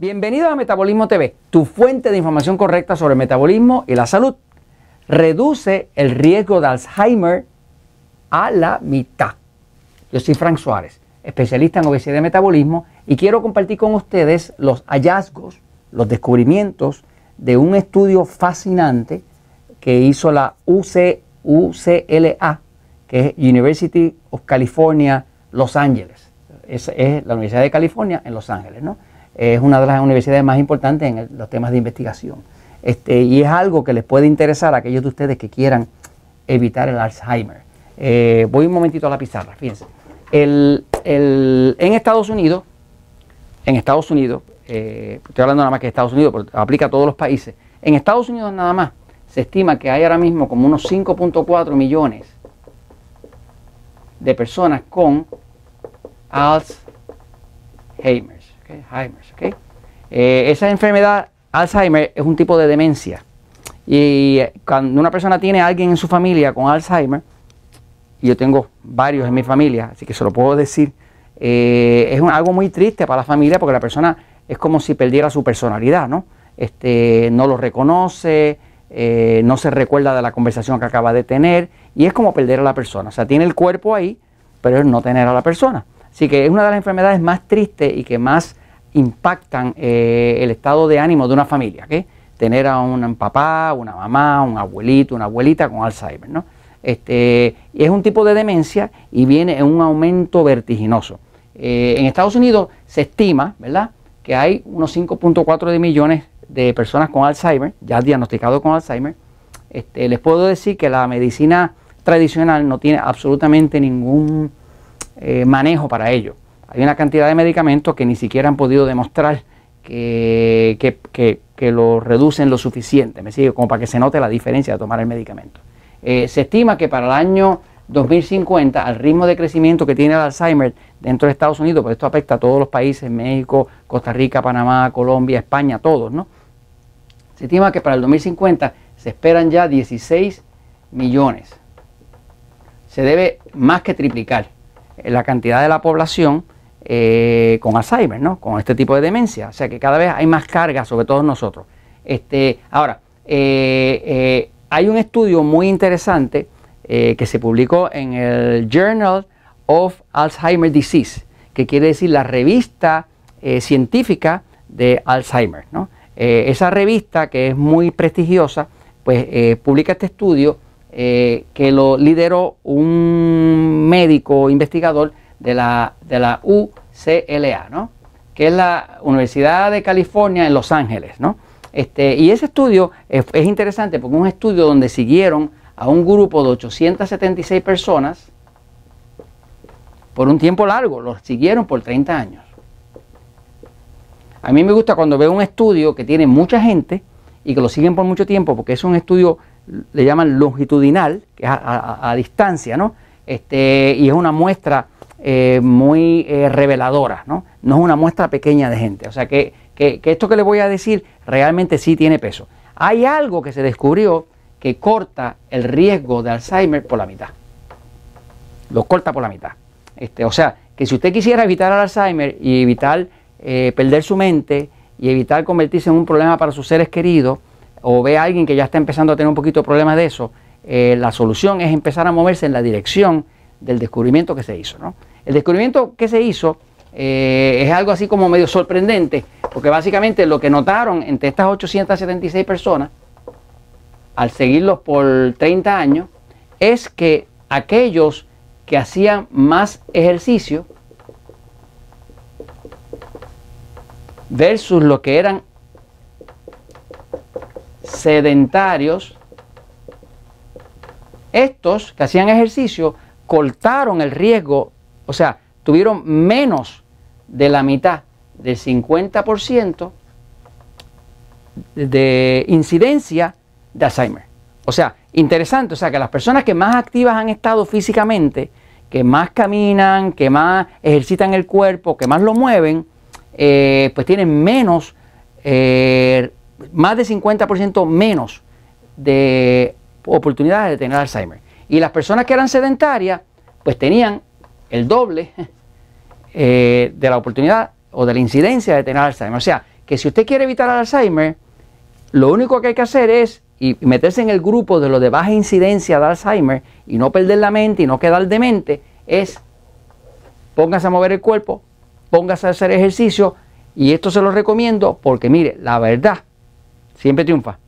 Bienvenido a Metabolismo TV, tu fuente de información correcta sobre metabolismo y la salud. Reduce el riesgo de Alzheimer a la mitad. Yo soy Frank Suárez, especialista en obesidad y metabolismo, y quiero compartir con ustedes los hallazgos, los descubrimientos de un estudio fascinante que hizo la UCLA, que es University of California, Los Ángeles. Es, es la Universidad de California en Los Ángeles, ¿no? Es una de las universidades más importantes en los temas de investigación. Este, y es algo que les puede interesar a aquellos de ustedes que quieran evitar el Alzheimer. Eh, voy un momentito a la pizarra, fíjense. El, en Estados Unidos, en Estados Unidos, eh, estoy hablando nada más que de Estados Unidos, pero aplica a todos los países. En Estados Unidos nada más se estima que hay ahora mismo como unos 5.4 millones de personas con Alzheimer. Eh, esa enfermedad Alzheimer es un tipo de demencia. Y cuando una persona tiene a alguien en su familia con Alzheimer, y yo tengo varios en mi familia, así que se lo puedo decir, eh, es algo muy triste para la familia porque la persona es como si perdiera su personalidad, ¿no? Este, no lo reconoce, eh, no se recuerda de la conversación que acaba de tener, y es como perder a la persona. O sea, tiene el cuerpo ahí, pero es no tener a la persona. Así que es una de las enfermedades más tristes y que más impactan eh, el estado de ánimo de una familia. Tener a un papá, una mamá, un abuelito, una abuelita con Alzheimer. ¿no? Este, es un tipo de demencia y viene en un aumento vertiginoso. Eh, en Estados Unidos se estima ¿verdad? que hay unos 5.4 millones de personas con Alzheimer, ya diagnosticados con Alzheimer. Este, les puedo decir que la medicina tradicional no tiene absolutamente ningún eh, manejo para ello hay una cantidad de medicamentos que ni siquiera han podido demostrar que, lo reducen lo suficiente, me sigue, como para que se note la diferencia de tomar el medicamento. Eh, se estima que para el año 2050, al ritmo de crecimiento que tiene el Alzheimer dentro de Estados Unidos, porque esto afecta a todos los países, México, Costa Rica, Panamá, Colombia, España, todos, ¿no? Se estima que para el 2050 se esperan ya 16 millones. Se debe más que triplicar la cantidad de la población eh, con Alzheimer, ¿no? Con este tipo de demencia. O sea que cada vez hay más carga sobre todos nosotros. Este, ahora, eh, eh, hay un estudio muy interesante que se publicó en el Journal of Alzheimer Disease, que quiere decir la revista científica de Alzheimer. ¿no? esa revista, que es muy prestigiosa, pues publica este estudio que lo lideró un médico investigador de la, de la UCLA, ¿no? que es la Universidad de California en Los Ángeles. ¿no? Este, y ese estudio es, interesante porque es un estudio donde siguieron a un grupo de 876 personas por un tiempo largo, los siguieron por 30 años. A mí me gusta cuando veo un estudio que tiene mucha gente y que lo siguen por mucho tiempo, porque es un estudio, le llaman longitudinal, que es a, a distancia, ¿no? Este, y es una muestra eh, muy eh, reveladora, ¿no? No es una muestra pequeña de gente. O sea que, esto que le voy a decir realmente sí tiene peso. Hay algo que se descubrió que corta el riesgo de Alzheimer por la mitad. Lo corta por la mitad. Este, o sea, que si usted quisiera evitar el Alzheimer y evitar eh, perder su mente y evitar convertirse en un problema para sus seres queridos, o ve a alguien que ya está empezando a tener un poquito de problemas de eso, la solución es empezar a moverse en la dirección del descubrimiento que se hizo. ¿no? El descubrimiento que se hizo eh, es algo así como medio sorprendente, porque básicamente lo que notaron entre estas 876 personas, al seguirlos por 30 años, es que aquellos que hacían más ejercicio versus lo que eran sedentarios, estos que hacían ejercicio cortaron el riesgo o sea, tuvieron menos de la mitad del 50% de incidencia de Alzheimer. O sea, interesante, o sea, que las personas que más activas han estado físicamente, que más caminan, que más ejercitan el cuerpo, que más lo mueven, eh, pues tienen menos, eh, más de 50% menos de oportunidades de tener Alzheimer. Y las personas que eran sedentarias, pues tenían el doble eh, de la oportunidad o de la incidencia de tener Alzheimer. O sea, que si usted quiere evitar Alzheimer, lo único que hay que hacer es y meterse en el grupo de los de baja incidencia de Alzheimer y no perder la mente y no quedar demente, es póngase a mover el cuerpo, póngase a hacer ejercicio y esto se lo recomiendo porque mire, la verdad siempre triunfa.